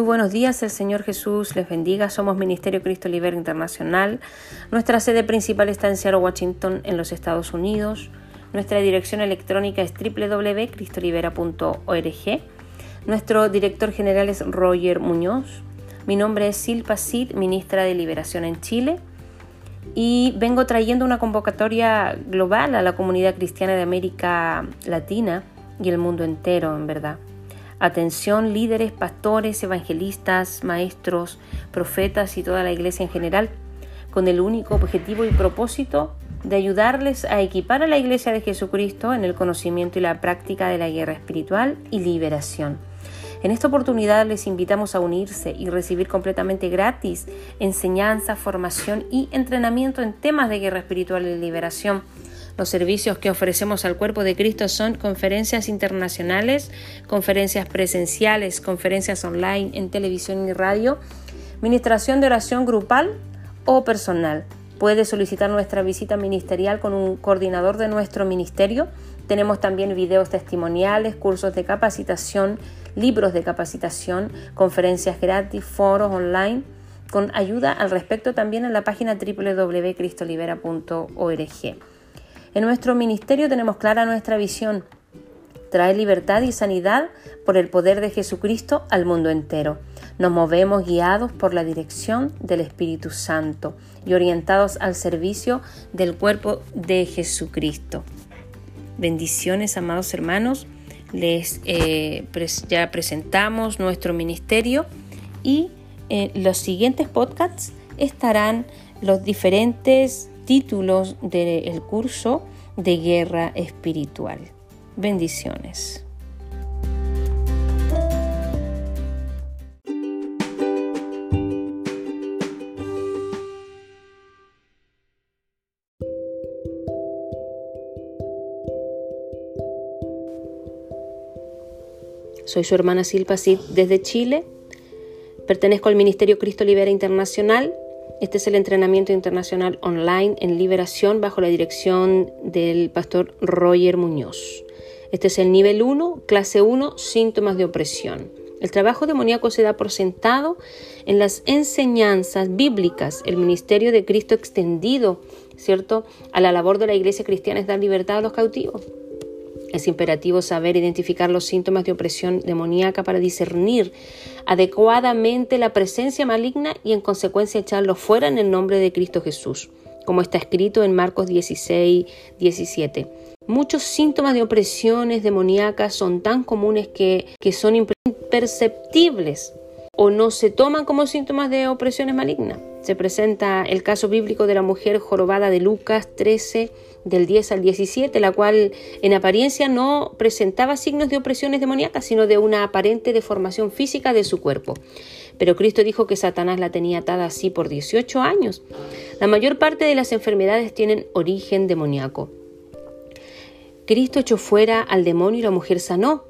Muy buenos días, el Señor Jesús les bendiga. Somos Ministerio Cristo Libera Internacional. Nuestra sede principal está en Seattle, Washington, en los Estados Unidos. Nuestra dirección electrónica es www.cristolibera.org. Nuestro director general es Roger Muñoz. Mi nombre es Silpa Cid, ministra de Liberación en Chile. Y vengo trayendo una convocatoria global a la comunidad cristiana de América Latina y el mundo entero, en verdad. Atención líderes, pastores, evangelistas, maestros, profetas y toda la iglesia en general, con el único objetivo y propósito de ayudarles a equipar a la iglesia de Jesucristo en el conocimiento y la práctica de la guerra espiritual y liberación. En esta oportunidad les invitamos a unirse y recibir completamente gratis enseñanza, formación y entrenamiento en temas de guerra espiritual y liberación los servicios que ofrecemos al cuerpo de Cristo son conferencias internacionales, conferencias presenciales, conferencias online en televisión y radio, ministración de oración grupal o personal. Puede solicitar nuestra visita ministerial con un coordinador de nuestro ministerio. Tenemos también videos testimoniales, cursos de capacitación, libros de capacitación, conferencias gratis, foros online, con ayuda al respecto también en la página www.cristolibera.org. En nuestro ministerio tenemos clara nuestra visión, traer libertad y sanidad por el poder de Jesucristo al mundo entero. Nos movemos guiados por la dirección del Espíritu Santo y orientados al servicio del cuerpo de Jesucristo. Bendiciones, amados hermanos. Les eh, ya presentamos nuestro ministerio y en los siguientes podcasts estarán los diferentes títulos del curso de guerra espiritual. Bendiciones. Soy su hermana Silpa Cid desde Chile. Pertenezco al Ministerio Cristo Libera Internacional este es el entrenamiento internacional online en liberación bajo la dirección del pastor Roger Muñoz. Este es el nivel 1, clase 1, síntomas de opresión. El trabajo demoníaco se da por sentado en las enseñanzas bíblicas, el ministerio de Cristo extendido, ¿cierto? A la labor de la iglesia cristiana es dar libertad a los cautivos. Es imperativo saber identificar los síntomas de opresión demoníaca para discernir adecuadamente la presencia maligna y en consecuencia echarlo fuera en el nombre de Cristo Jesús, como está escrito en Marcos 16, 17. Muchos síntomas de opresiones demoníacas son tan comunes que, que son imperceptibles o no se toman como síntomas de opresiones malignas. Se presenta el caso bíblico de la mujer jorobada de Lucas 13, del 10 al 17, la cual en apariencia no presentaba signos de opresiones demoníacas, sino de una aparente deformación física de su cuerpo. Pero Cristo dijo que Satanás la tenía atada así por 18 años. La mayor parte de las enfermedades tienen origen demoníaco. Cristo echó fuera al demonio y la mujer sanó.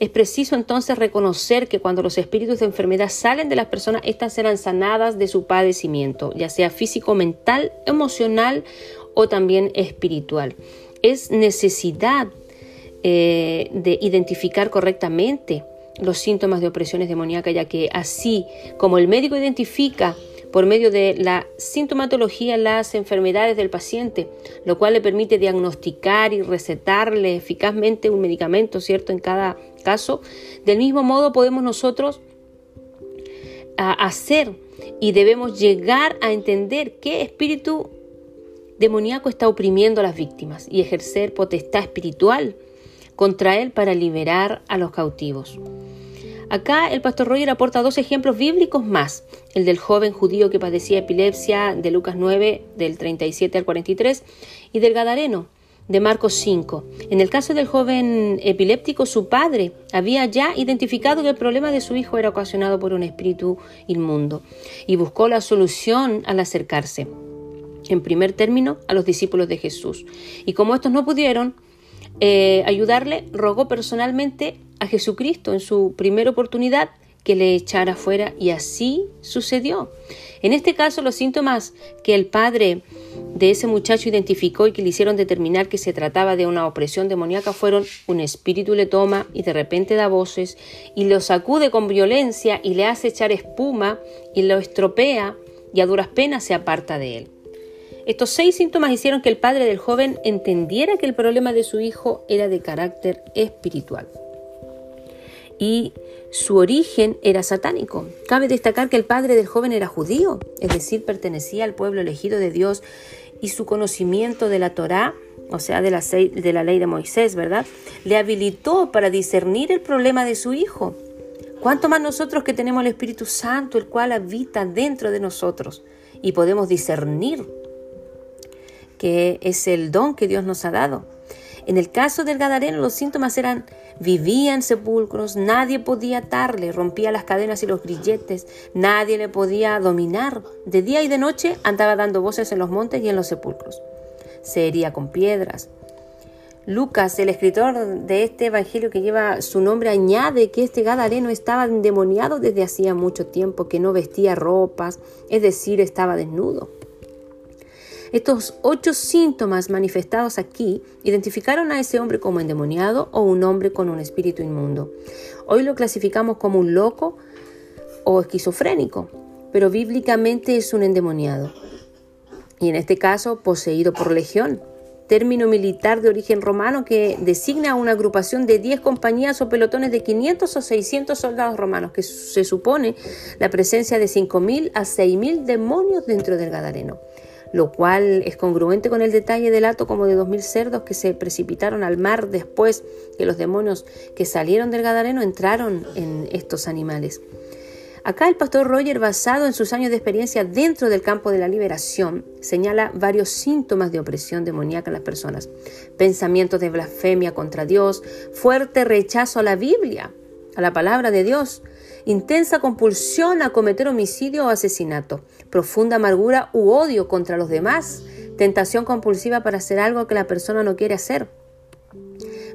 Es preciso entonces reconocer que cuando los espíritus de enfermedad salen de las personas, éstas serán sanadas de su padecimiento, ya sea físico, mental, emocional o también espiritual. Es necesidad eh, de identificar correctamente los síntomas de opresiones demoníacas, ya que así como el médico identifica por medio de la sintomatología las enfermedades del paciente, lo cual le permite diagnosticar y recetarle eficazmente un medicamento, ¿cierto? En cada caso, del mismo modo podemos nosotros hacer y debemos llegar a entender qué espíritu demoníaco está oprimiendo a las víctimas y ejercer potestad espiritual contra él para liberar a los cautivos. Acá el pastor Roger aporta dos ejemplos bíblicos más, el del joven judío que padecía epilepsia de Lucas 9 del 37 al 43 y del Gadareno de Marcos 5. En el caso del joven epiléptico, su padre había ya identificado que el problema de su hijo era ocasionado por un espíritu inmundo y buscó la solución al acercarse en primer término a los discípulos de Jesús. Y como estos no pudieron eh, ayudarle, rogó personalmente a Jesucristo en su primera oportunidad que le echara fuera y así sucedió. En este caso los síntomas que el padre de ese muchacho identificó y que le hicieron determinar que se trataba de una opresión demoníaca fueron un espíritu le toma y de repente da voces y lo sacude con violencia y le hace echar espuma y lo estropea y a duras penas se aparta de él. Estos seis síntomas hicieron que el padre del joven entendiera que el problema de su hijo era de carácter espiritual y su origen era satánico. Cabe destacar que el padre del joven era judío, es decir, pertenecía al pueblo elegido de Dios y su conocimiento de la Torá, o sea, de la, de la ley de Moisés, ¿verdad? Le habilitó para discernir el problema de su hijo. ¿Cuánto más nosotros que tenemos el Espíritu Santo, el cual habita dentro de nosotros y podemos discernir que es el don que Dios nos ha dado? En el caso del Gadareno, los síntomas eran vivía en sepulcros, nadie podía atarle, rompía las cadenas y los grilletes, nadie le podía dominar. De día y de noche andaba dando voces en los montes y en los sepulcros. Se hería con piedras. Lucas, el escritor de este evangelio que lleva su nombre, añade que este Gadareno estaba endemoniado desde hacía mucho tiempo, que no vestía ropas, es decir, estaba desnudo. Estos ocho síntomas manifestados aquí identificaron a ese hombre como endemoniado o un hombre con un espíritu inmundo. Hoy lo clasificamos como un loco o esquizofrénico, pero bíblicamente es un endemoniado. Y en este caso, poseído por legión, término militar de origen romano que designa a una agrupación de 10 compañías o pelotones de 500 o 600 soldados romanos, que se supone la presencia de 5.000 a 6.000 demonios dentro del Gadareno lo cual es congruente con el detalle del acto como de dos mil cerdos que se precipitaron al mar después que los demonios que salieron del Gadareno entraron en estos animales. Acá el pastor Roger, basado en sus años de experiencia dentro del campo de la liberación, señala varios síntomas de opresión demoníaca en las personas. Pensamientos de blasfemia contra Dios, fuerte rechazo a la Biblia, a la palabra de Dios, intensa compulsión a cometer homicidio o asesinato, profunda amargura u odio contra los demás, tentación compulsiva para hacer algo que la persona no quiere hacer,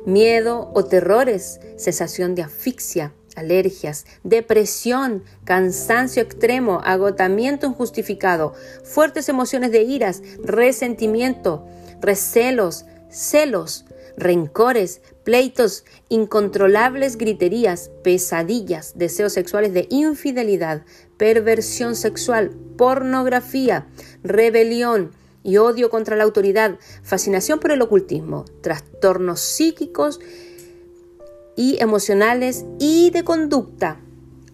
miedo o terrores, sensación de asfixia, alergias, depresión, cansancio extremo, agotamiento injustificado, fuertes emociones de iras, resentimiento, recelos, celos, rencores, pleitos, incontrolables griterías, pesadillas, deseos sexuales de infidelidad, perversión sexual, pornografía, rebelión y odio contra la autoridad, fascinación por el ocultismo, trastornos psíquicos y emocionales y de conducta,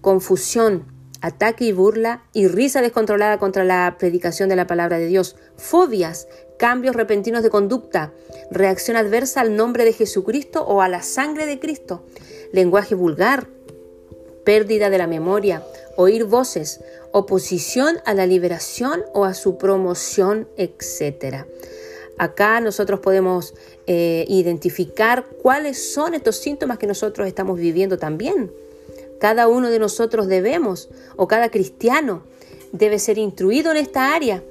confusión, ataque y burla y risa descontrolada contra la predicación de la palabra de Dios, fobias, cambios repentinos de conducta, reacción adversa al nombre de Jesucristo o a la sangre de Cristo, lenguaje vulgar, pérdida de la memoria, oír voces, oposición a la liberación o a su promoción, etc. Acá nosotros podemos eh, identificar cuáles son estos síntomas que nosotros estamos viviendo también. Cada uno de nosotros debemos, o cada cristiano, debe ser instruido en esta área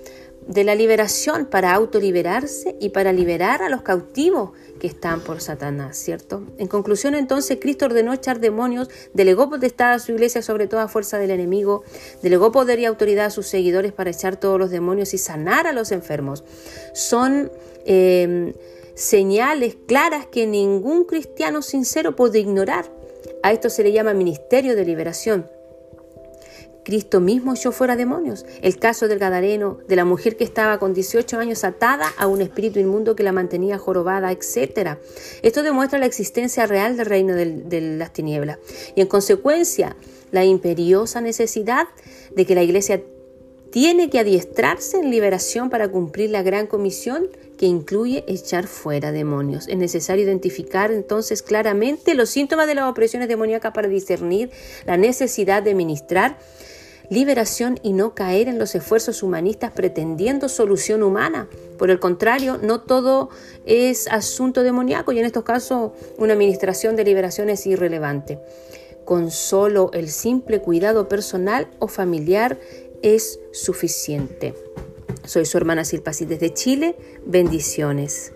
de la liberación para autoliberarse y para liberar a los cautivos que están por Satanás, ¿cierto? En conclusión, entonces, Cristo ordenó echar demonios, delegó potestad a su iglesia sobre toda fuerza del enemigo, delegó poder y autoridad a sus seguidores para echar todos los demonios y sanar a los enfermos. Son em, señales claras que ningún cristiano sincero puede ignorar. A esto se le llama ministerio de liberación. Cristo mismo echó fuera demonios. El caso del Gadareno, de la mujer que estaba con 18 años atada a un espíritu inmundo que la mantenía jorobada, etc. Esto demuestra la existencia real del reino de las tinieblas y en consecuencia la imperiosa necesidad de que la iglesia tiene que adiestrarse en liberación para cumplir la gran comisión que incluye echar fuera demonios. Es necesario identificar entonces claramente los síntomas de las opresiones demoníacas para discernir la necesidad de ministrar liberación y no caer en los esfuerzos humanistas pretendiendo solución humana. Por el contrario, no todo es asunto demoníaco y en estos casos una administración de liberación es irrelevante. Con solo el simple cuidado personal o familiar es suficiente. Soy su hermana Silpasi desde Chile. Bendiciones.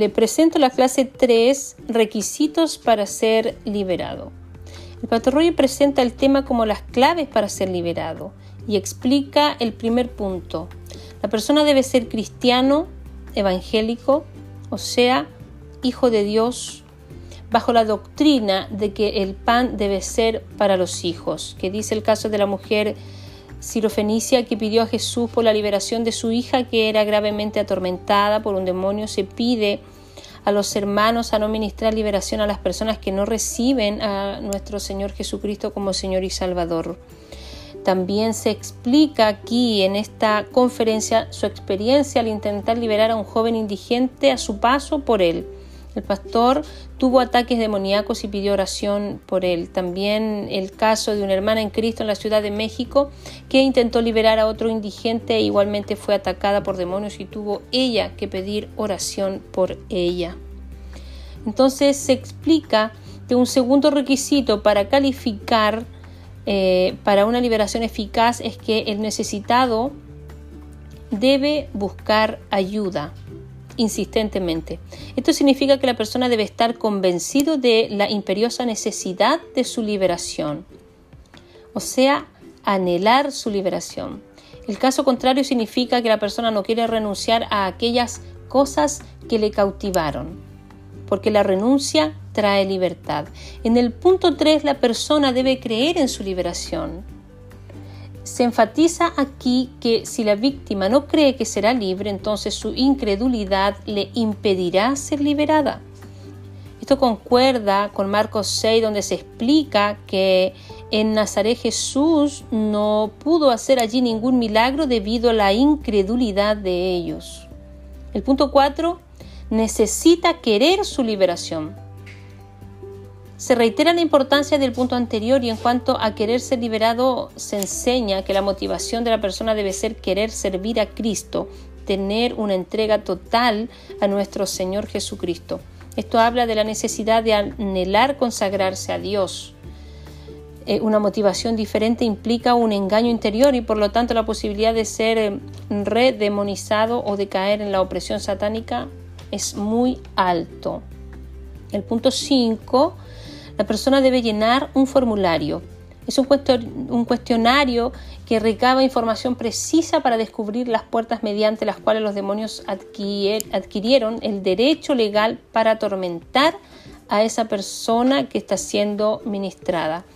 le presento la clase 3, requisitos para ser liberado. El Roger presenta el tema como las claves para ser liberado y explica el primer punto. La persona debe ser cristiano, evangélico, o sea, hijo de Dios, bajo la doctrina de que el pan debe ser para los hijos, que dice el caso de la mujer sirofenicia que pidió a Jesús por la liberación de su hija que era gravemente atormentada por un demonio, se pide a los hermanos a no ministrar liberación a las personas que no reciben a nuestro Señor Jesucristo como Señor y Salvador. También se explica aquí en esta conferencia su experiencia al intentar liberar a un joven indigente a su paso por él. El pastor tuvo ataques demoníacos y pidió oración por él. También el caso de una hermana en Cristo en la Ciudad de México que intentó liberar a otro indigente e igualmente fue atacada por demonios y tuvo ella que pedir oración por ella. Entonces se explica que un segundo requisito para calificar eh, para una liberación eficaz es que el necesitado debe buscar ayuda insistentemente. Esto significa que la persona debe estar convencido de la imperiosa necesidad de su liberación, o sea, anhelar su liberación. El caso contrario significa que la persona no quiere renunciar a aquellas cosas que le cautivaron, porque la renuncia trae libertad. En el punto 3 la persona debe creer en su liberación se enfatiza aquí que si la víctima no cree que será libre, entonces su incredulidad le impedirá ser liberada. Esto concuerda con Marcos 6, donde se explica que en Nazaret Jesús no pudo hacer allí ningún milagro debido a la incredulidad de ellos. El punto 4 necesita querer su liberación. Se reitera la importancia del punto anterior y en cuanto a querer ser liberado se enseña que la motivación de la persona debe ser querer servir a Cristo, tener una entrega total a nuestro Señor Jesucristo. Esto habla de la necesidad de anhelar consagrarse a Dios. Eh, una motivación diferente implica un engaño interior y por lo tanto la posibilidad de ser eh, redemonizado o de caer en la opresión satánica es muy alto. El punto 5 la persona debe llenar un formulario. Es un, cuestionario que recaba información precisa para descubrir las puertas mediante las cuales los demonios adquirieron el derecho legal para atormentar a esa persona que está siendo ministrada.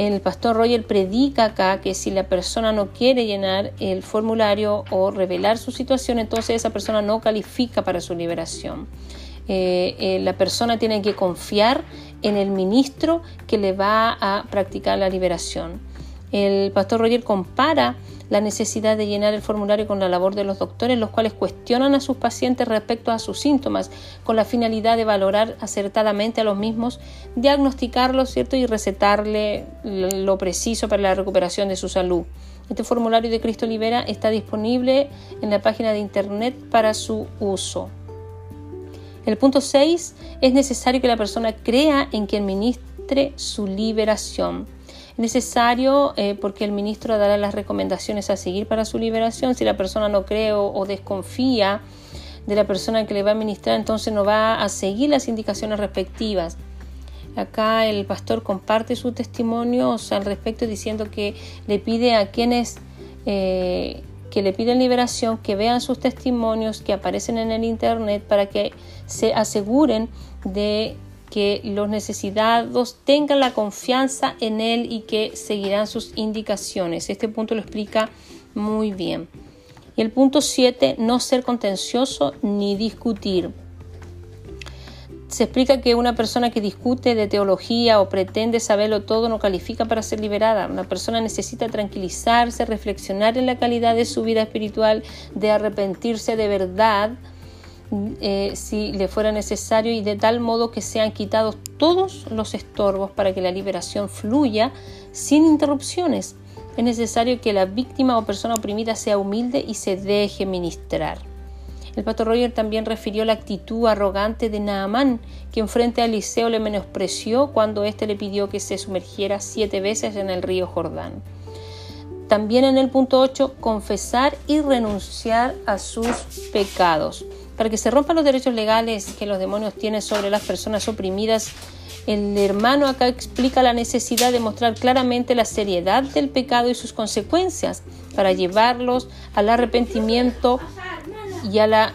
El pastor Roger predica acá que si la persona no quiere llenar el formulario o revelar su situación, entonces esa persona no califica para su liberación. Eh, eh, la persona tiene que confiar en el ministro que le va a practicar la liberación. El pastor Roger compara la necesidad de llenar el formulario con la labor de los doctores, los cuales cuestionan a sus pacientes respecto a sus síntomas, con la finalidad de valorar acertadamente a los mismos, diagnosticarlos ¿cierto? y recetarle lo preciso para la recuperación de su salud. Este formulario de Cristo Libera está disponible en la página de internet para su uso. El punto 6 es necesario que la persona crea en quien ministre su liberación. Es necesario eh, porque el ministro dará las recomendaciones a seguir para su liberación. Si la persona no cree o, desconfía de la persona que le va a ministrar, entonces no va a seguir las indicaciones respectivas. Acá el pastor comparte su testimonio al respecto diciendo que le pide a quienes eh, que le piden liberación, que vean sus testimonios que aparecen en el Internet para que se aseguren de que los necesitados tengan la confianza en él y que seguirán sus indicaciones. Este punto lo explica muy bien. Y el punto 7, no ser contencioso ni discutir se explica que una persona que discute de teología o pretende saberlo todo no califica para ser liberada. Una persona necesita tranquilizarse, reflexionar en la calidad de su vida espiritual, de arrepentirse de verdad eh, si le fuera necesario y de tal modo que sean quitados todos los estorbos para que la liberación fluya sin interrupciones. Es necesario que la víctima o persona oprimida sea humilde y se deje ministrar. El pastor Roger también refirió la actitud arrogante de Naamán, quien frente a Eliseo le menospreció cuando éste le pidió que se sumergiera siete veces en el río Jordán. También en el punto 8, confesar y renunciar a sus pecados. Para que se rompan los derechos legales que los demonios tienen sobre las personas oprimidas, el hermano acá explica la necesidad de mostrar claramente la seriedad del pecado y sus consecuencias para llevarlos al arrepentimiento y a la